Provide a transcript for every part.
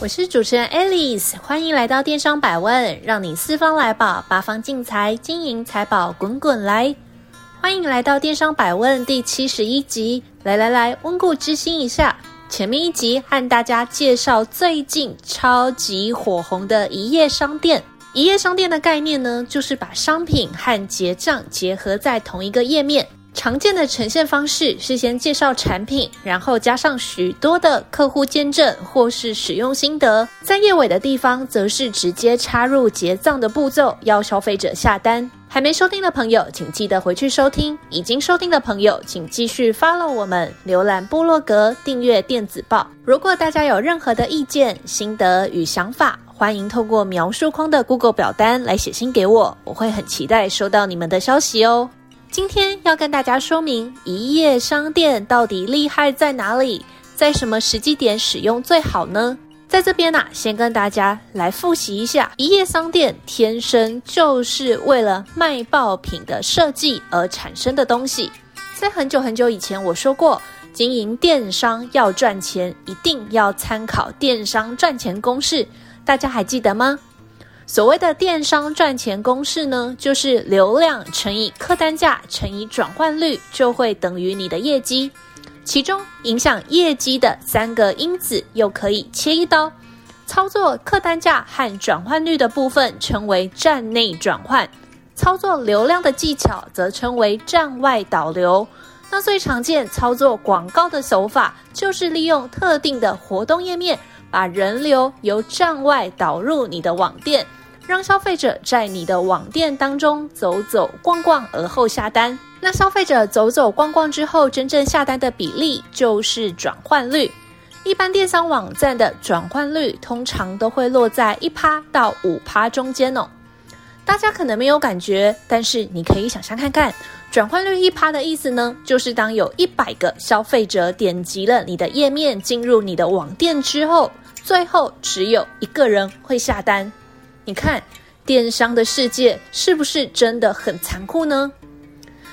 我是主持人 Alice，欢迎来到电商百问，让你四方来宝，八方进财，金银财宝滚滚来。欢迎来到电商百问第七十一集，来来来，温故知新一下。前面一集和大家介绍最近超级火红的一页商店。一页商店的概念呢，就是把商品和结账结合在同一个页面。常见的呈现方式是先介绍产品，然后加上许多的客户见证或是使用心得，在页尾的地方则是直接插入结账的步骤，要消费者下单。还没收听的朋友，请记得回去收听；已经收听的朋友，请继续 follow 我们，浏览部落格，订阅电子报。如果大家有任何的意见、心得与想法，欢迎透过描述框的 Google 表单来写信给我，我会很期待收到你们的消息哦。今天要跟大家说明一夜商店到底厉害在哪里，在什么时机点使用最好呢？在这边呢、啊，先跟大家来复习一下，一夜商店天生就是为了卖爆品的设计而产生的东西。在很久很久以前，我说过，经营电商要赚钱，一定要参考电商赚钱公式，大家还记得吗？所谓的电商赚钱公式呢，就是流量乘以客单价乘以转换率，就会等于你的业绩。其中影响业绩的三个因子，又可以切一刀。操作客单价和转换率的部分称为站内转换，操作流量的技巧则称为站外导流。那最常见操作广告的手法，就是利用特定的活动页面，把人流由站外导入你的网店。让消费者在你的网店当中走走逛逛，而后下单。那消费者走走逛逛之后，真正下单的比例就是转换率。一般电商网站的转换率通常都会落在一趴到五趴中间哦。大家可能没有感觉，但是你可以想象看看，转换率一趴的意思呢，就是当有一百个消费者点击了你的页面，进入你的网店之后，最后只有一个人会下单。你看，电商的世界是不是真的很残酷呢？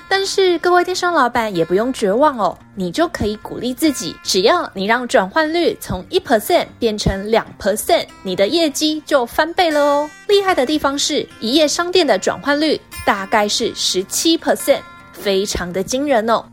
但是各位电商老板也不用绝望哦，你就可以鼓励自己，只要你让转换率从一 percent 变成两 percent，你的业绩就翻倍了哦。厉害的地方是，一页商店的转换率大概是十七 percent，非常的惊人哦。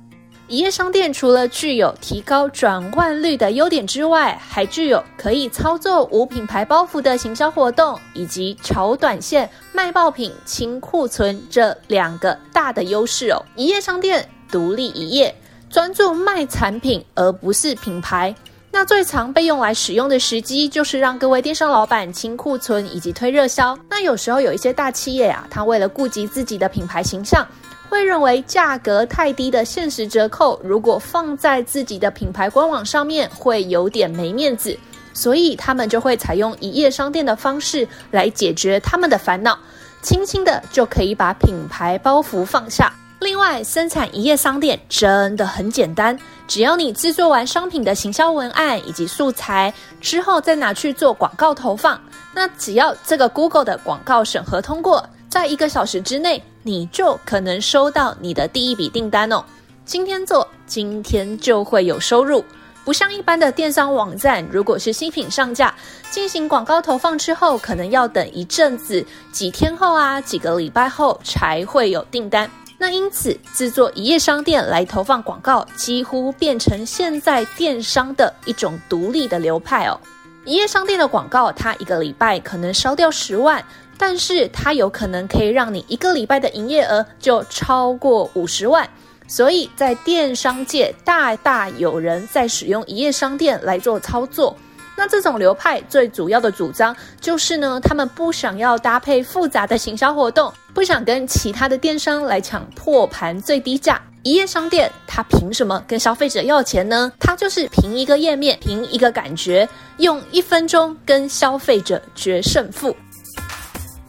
一页商店除了具有提高转换率的优点之外，还具有可以操作无品牌包袱的行销活动，以及炒短线、卖爆品、清库存这两个大的优势哦。一页商店独立一页，专注卖产品而不是品牌。那最常被用来使用的时机，就是让各位电商老板清库存以及推热销。那有时候有一些大企业啊，他为了顾及自己的品牌形象。会认为价格太低的限时折扣，如果放在自己的品牌官网上面，会有点没面子，所以他们就会采用一页商店的方式来解决他们的烦恼，轻轻的就可以把品牌包袱放下。另外，生产一页商店真的很简单，只要你制作完商品的行销文案以及素材之后，再拿去做广告投放，那只要这个 Google 的广告审核通过，在一个小时之内。你就可能收到你的第一笔订单哦。今天做，今天就会有收入。不像一般的电商网站，如果是新品上架，进行广告投放之后，可能要等一阵子，几天后啊，几个礼拜后才会有订单。那因此，制作一页商店来投放广告，几乎变成现在电商的一种独立的流派哦。一页商店的广告，它一个礼拜可能烧掉十万。但是它有可能可以让你一个礼拜的营业额就超过五十万，所以在电商界大大有人在使用一页商店来做操作。那这种流派最主要的主张就是呢，他们不想要搭配复杂的行销活动，不想跟其他的电商来抢破盘最低价。一页商店它凭什么跟消费者要钱呢？它就是凭一个页面，凭一个感觉，用一分钟跟消费者决胜负。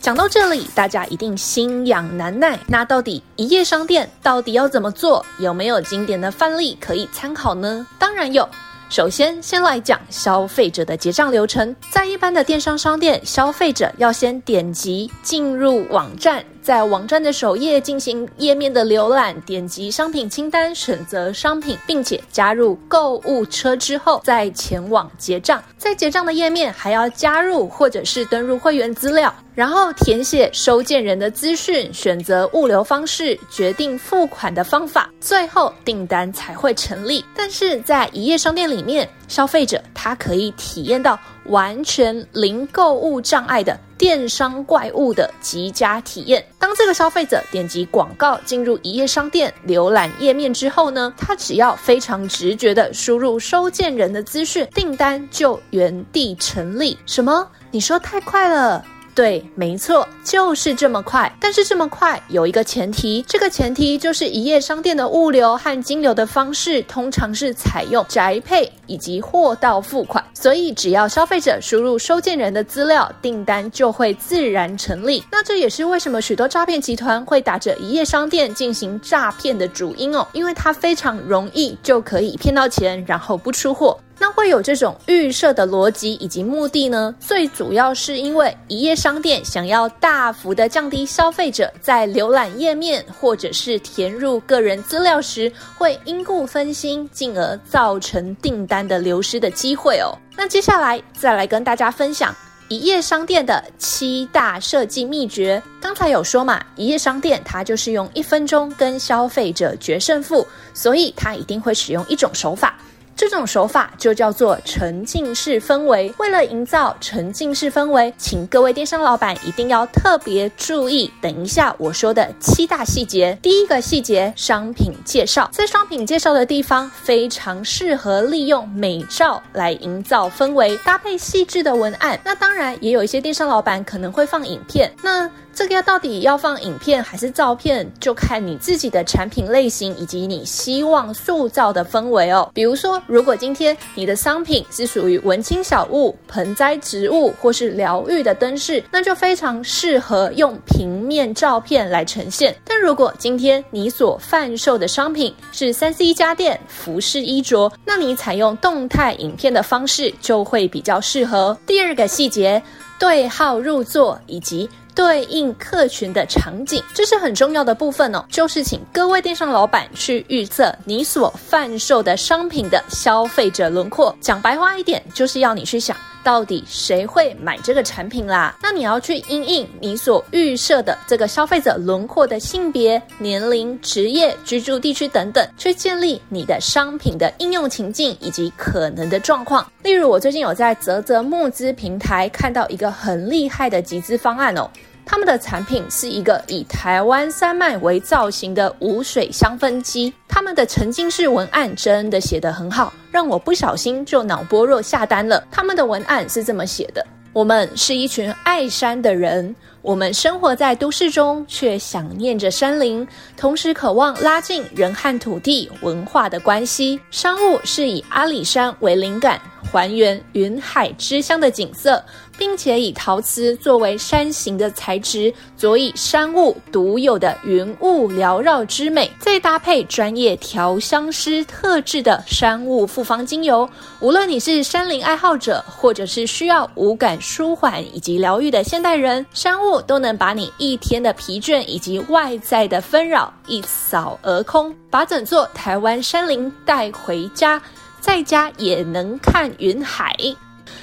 讲到这里，大家一定心痒难耐。那到底一夜商店到底要怎么做？有没有经典的范例可以参考呢？当然有。首先，先来讲消费者的结账流程。在一般的电商商店，消费者要先点击进入网站。在网站的首页进行页面的浏览，点击商品清单，选择商品，并且加入购物车之后，再前往结账。在结账的页面还要加入或者是登入会员资料，然后填写收件人的资讯，选择物流方式，决定付款的方法，最后订单才会成立。但是在一页商店里面，消费者他可以体验到完全零购物障碍的电商怪物的极佳体验。当这个消费者点击广告进入一页商店浏览页面之后呢，他只要非常直觉地输入收件人的资讯，订单就原地成立。什么？你说太快了？对，没错，就是这么快。但是这么快有一个前提，这个前提就是一夜商店的物流和金流的方式通常是采用宅配以及货到付款，所以只要消费者输入收件人的资料，订单就会自然成立。那这也是为什么许多诈骗集团会打着一夜商店进行诈骗的主因哦，因为它非常容易就可以骗到钱，然后不出货。那会有这种预设的逻辑以及目的呢？最主要是因为一夜商店想要大幅的降低消费者在浏览页面或者是填入个人资料时会因故分心，进而造成订单的流失的机会哦。那接下来再来跟大家分享一夜商店的七大设计秘诀。刚才有说嘛，一夜商店它就是用一分钟跟消费者决胜负，所以它一定会使用一种手法。这种手法就叫做沉浸式氛围。为了营造沉浸式氛围，请各位电商老板一定要特别注意。等一下我说的七大细节。第一个细节，商品介绍。在商品介绍的地方，非常适合利用美照来营造氛围，搭配细致的文案。那当然，也有一些电商老板可能会放影片。那这个要到底要放影片还是照片，就看你自己的产品类型以及你希望塑造的氛围哦。比如说，如果今天你的商品是属于文青小物、盆栽植物或是疗愈的灯饰，那就非常适合用平面照片来呈现。但如果今天你所贩售的商品是三 C 家电、服饰衣着，那你采用动态影片的方式就会比较适合。第二个细节，对号入座以及。对应客群的场景，这是很重要的部分哦。就是请各位电商老板去预测你所贩售的商品的消费者轮廓。讲白话一点，就是要你去想到底谁会买这个产品啦。那你要去因应你所预设的这个消费者轮廓的性别、年龄、职业、居住地区等等，去建立你的商品的应用情境以及可能的状况。例如，我最近有在泽泽募资平台看到一个很厉害的集资方案哦。他们的产品是一个以台湾山脉为造型的无水香氛机，他们的沉浸式文案真的写得很好，让我不小心就脑波弱下单了。他们的文案是这么写的：我们是一群爱山的人，我们生活在都市中，却想念着山林，同时渴望拉近人和土地文化的关系。商务是以阿里山为灵感，还原云海之乡的景色。并且以陶瓷作为山形的材质，佐以山雾独有的云雾缭绕之美，再搭配专业调香师特制的山雾复方精油，无论你是山林爱好者，或者是需要五感舒缓以及疗愈的现代人，山雾都能把你一天的疲倦以及外在的纷扰一扫而空，把整座台湾山林带回家，在家也能看云海。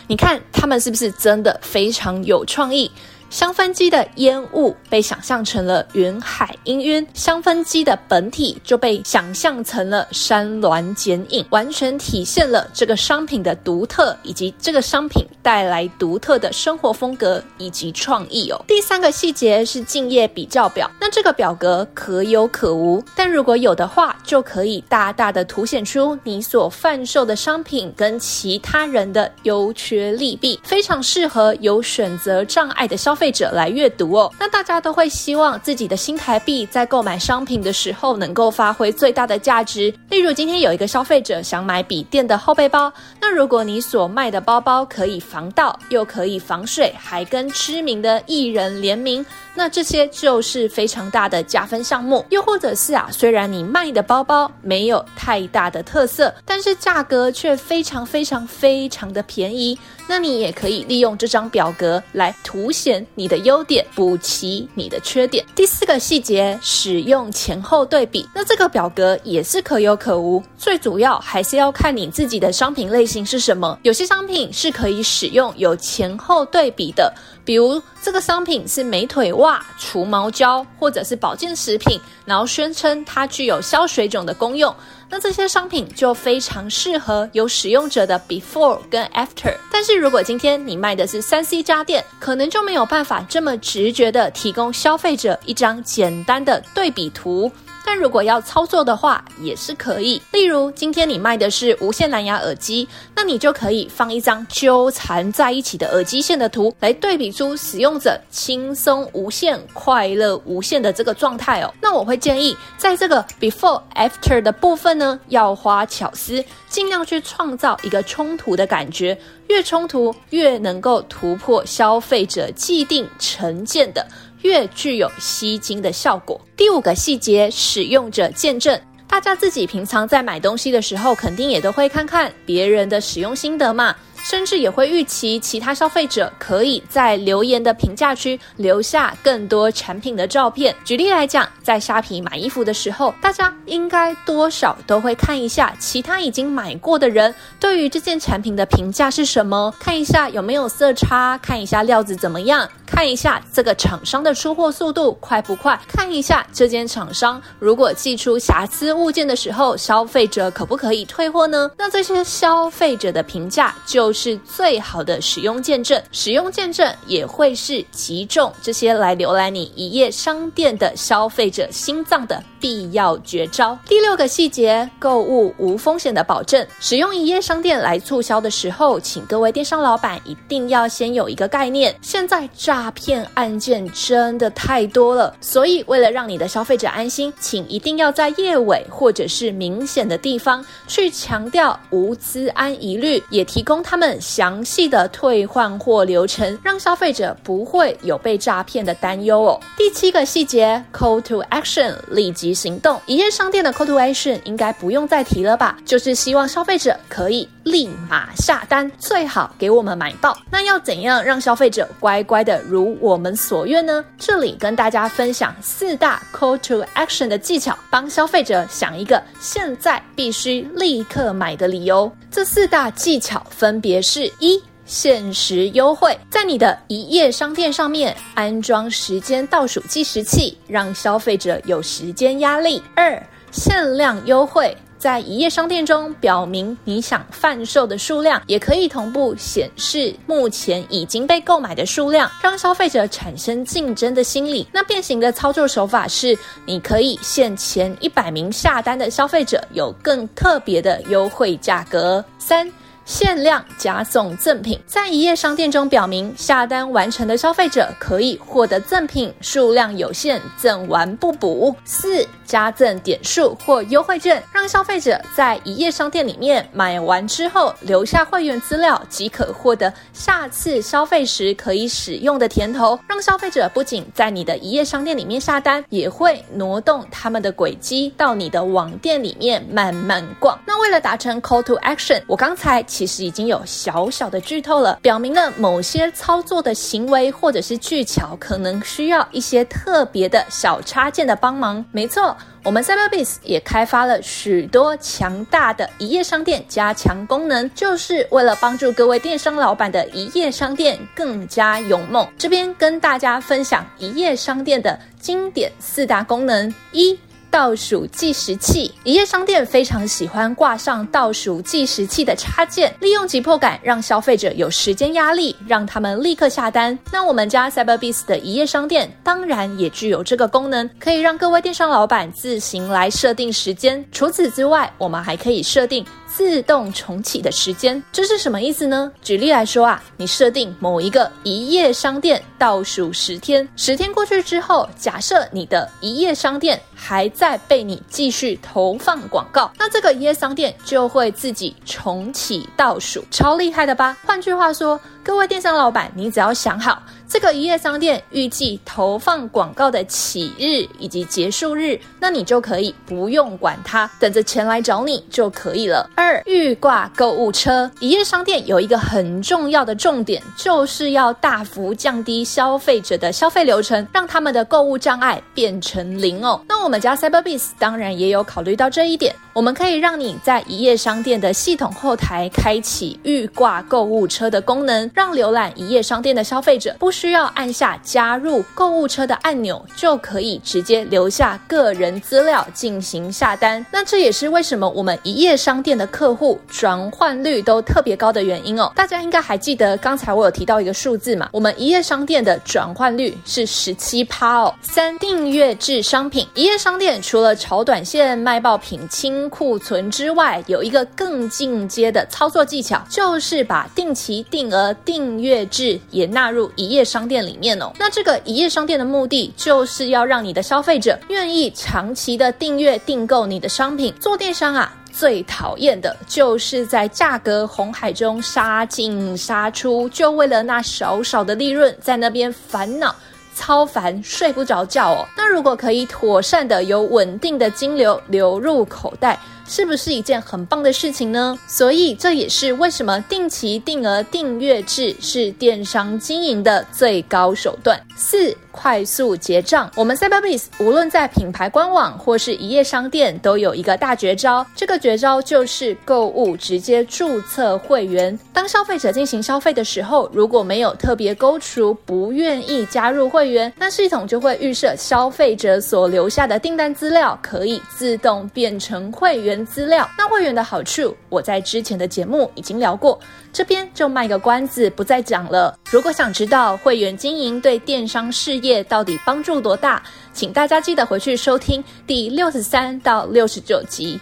你看他们是不是真的非常有创意？香氛机的烟雾被想象成了云海氤氲，香氛机的本体就被想象成了山峦剪影，完全体现了这个商品的独特，以及这个商品带来独特的生活风格以及创意哦。第三个细节是竞业比较表，那这个表格可有可无，但如果有的话，就可以大大的凸显出你所贩售的商品跟其他人的优缺利弊，非常适合有选择障碍的消消费者来阅读哦。那大家都会希望自己的新台币在购买商品的时候能够发挥最大的价值。例如，今天有一个消费者想买笔电的后背包，那如果你所卖的包包可以防盗，又可以防水，还跟知名的艺人联名，那这些就是非常大的加分项目。又或者是啊，虽然你卖的包包没有太大的特色，但是价格却非常非常非常的便宜。那你也可以利用这张表格来凸显你的优点，补齐你的缺点。第四个细节，使用前后对比。那这个表格也是可有可无，最主要还是要看你自己的商品类型是什么。有些商品是可以使用有前后对比的，比如这个商品是美腿袜、除毛胶或者是保健食品，然后宣称它具有消水肿的功用。那这些商品就非常适合有使用者的 before 跟 after，但是如果今天你卖的是三 C 家电，可能就没有办法这么直觉的提供消费者一张简单的对比图。但如果要操作的话，也是可以。例如，今天你卖的是无线蓝牙耳机，那你就可以放一张纠缠在一起的耳机线的图，来对比出使用者轻松无限、快乐无限的这个状态哦。那我会建议，在这个 before after 的部分呢，要花巧思，尽量去创造一个冲突的感觉，越冲突越能够突破消费者既定成见的。越具有吸睛的效果。第五个细节，使用者见证。大家自己平常在买东西的时候，肯定也都会看看别人的使用心得嘛。甚至也会预期其他消费者可以在留言的评价区留下更多产品的照片。举例来讲，在虾皮买衣服的时候，大家应该多少都会看一下其他已经买过的人对于这件产品的评价是什么，看一下有没有色差，看一下料子怎么样，看一下这个厂商的出货速度快不快，看一下这间厂商如果寄出瑕疵物件的时候，消费者可不可以退货呢？那这些消费者的评价就。是最好的使用见证，使用见证也会是击中这些来浏览你一页商店的消费者心脏的必要绝招。第六个细节，购物无风险的保证。使用一页商店来促销的时候，请各位电商老板一定要先有一个概念：现在诈骗案件真的太多了，所以为了让你的消费者安心，请一定要在页尾或者是明显的地方去强调无资安疑虑，也提供他们。详细的退换货流程，让消费者不会有被诈骗的担忧哦。第七个细节，Call to Action，立即行动。一夜商店的 Call to Action 应该不用再提了吧？就是希望消费者可以立马下单，最好给我们买爆。那要怎样让消费者乖乖的如我们所愿呢？这里跟大家分享四大 Call to Action 的技巧，帮消费者想一个现在必须立刻买的理由。这四大技巧分别是：一、限时优惠，在你的一页商店上面安装时间倒数计时器，让消费者有时间压力；二、限量优惠，在一页商店中表明你想贩售的数量，也可以同步显示目前已经被购买的数量，让消费者产生竞争的心理。那变形的操作手法是，你可以限前一百名下单的消费者有更特别的优惠价格。三。限量加送赠品，在一页商店中表明下单完成的消费者可以获得赠品，数量有限，赠完不补。四、加赠点数或优惠券，让消费者在一页商店里面买完之后留下会员资料，即可获得下次消费时可以使用的甜头。让消费者不仅在你的一页商店里面下单，也会挪动他们的轨迹到你的网店里面慢慢逛。那为了达成 Call to Action，我刚才。其实已经有小小的剧透了，表明了某些操作的行为或者是技巧可能需要一些特别的小插件的帮忙。没错，我们 Cyberbis 也开发了许多强大的一页商店加强功能，就是为了帮助各位电商老板的一页商店更加勇猛。这边跟大家分享一页商店的经典四大功能：一。倒数计时器，一夜商店非常喜欢挂上倒数计时器的插件，利用急迫感让消费者有时间压力，让他们立刻下单。那我们家 Cyberbees 的一夜商店当然也具有这个功能，可以让各位电商老板自行来设定时间。除此之外，我们还可以设定。自动重启的时间。这是什么意思呢？举例来说啊，你设定某一个一夜商店倒数十天，十天过去之后，假设你的一页商店还在被你继续投放广告，那这个一页商店就会自己重启倒数，超厉害的吧？换句话说，各位电商老板，你只要想好。这个一夜商店预计投放广告的起日以及结束日，那你就可以不用管它，等着钱来找你就可以了。二、预挂购物车，一夜商店有一个很重要的重点，就是要大幅降低消费者的消费流程，让他们的购物障碍变成零哦。那我们家 Cyberbis 当然也有考虑到这一点，我们可以让你在一夜商店的系统后台开启预挂购物车的功能，让浏览一夜商店的消费者不需要按下加入购物车的按钮，就可以直接留下个人资料进行下单。那这也是为什么我们一页商店的客户转换率都特别高的原因哦。大家应该还记得刚才我有提到一个数字嘛？我们一页商店的转换率是十七趴哦。三、订阅制商品，一页商店除了炒短线卖爆品清库存之外，有一个更进阶的操作技巧，就是把定期定额订阅制也纳入一页商店里面哦，那这个一页商店的目的就是要让你的消费者愿意长期的订阅订购你的商品。做电商啊，最讨厌的就是在价格红海中杀进杀出，就为了那少少的利润，在那边烦恼、操烦、睡不着觉哦。那如果可以妥善的有稳定的金流流入口袋。是不是一件很棒的事情呢？所以这也是为什么定期定额订阅制是电商经营的最高手段。四、快速结账。我们 Cyberbiz 无论在品牌官网或是一页商店，都有一个大绝招。这个绝招就是购物直接注册会员。当消费者进行消费的时候，如果没有特别勾除不愿意加入会员，那系统就会预设消费者所留下的订单资料可以自动变成会员。资料，那会员的好处，我在之前的节目已经聊过，这边就卖个关子，不再讲了。如果想知道会员经营对电商事业到底帮助多大，请大家记得回去收听第六十三到六十九集。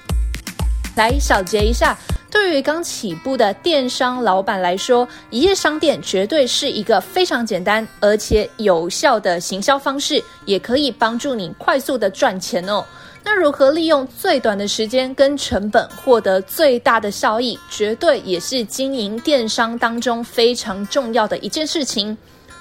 来小结一下，对于刚起步的电商老板来说，一夜商店绝对是一个非常简单而且有效的行销方式，也可以帮助你快速的赚钱哦。那如何利用最短的时间跟成本获得最大的效益，绝对也是经营电商当中非常重要的一件事情。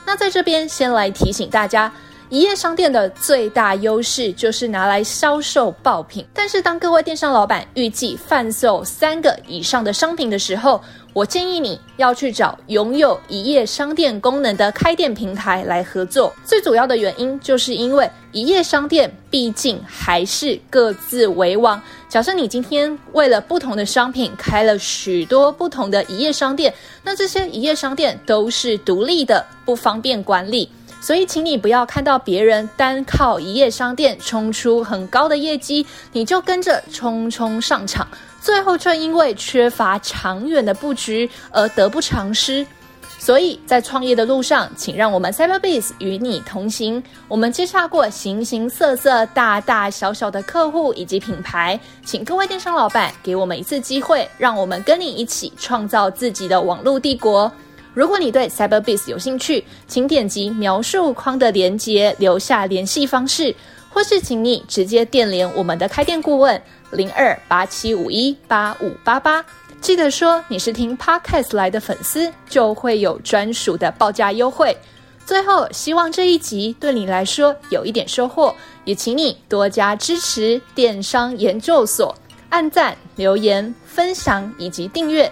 那在这边先来提醒大家，一页商店的最大优势就是拿来销售爆品。但是当各位电商老板预计贩售三个以上的商品的时候，我建议你要去找拥有一页商店功能的开店平台来合作。最主要的原因就是因为一页商店毕竟还是各自为王。假设你今天为了不同的商品开了许多不同的一页商店，那这些一页商店都是独立的，不方便管理。所以，请你不要看到别人单靠一夜商店冲出很高的业绩，你就跟着冲冲上场。最后却因为缺乏长远的布局而得不偿失，所以在创业的路上，请让我们 Cyberbiz 与你同行。我们接洽过形形色色、大大小小的客户以及品牌，请各位电商老板给我们一次机会，让我们跟你一起创造自己的网络帝国。如果你对 Cyberbiz 有兴趣，请点击描述框的链接留下联系方式，或是请你直接电联我们的开店顾问。零二八七五一八五八八，记得说你是听 Podcast 来的粉丝，就会有专属的报价优惠。最后，希望这一集对你来说有一点收获，也请你多加支持电商研究所，按赞、留言、分享以及订阅。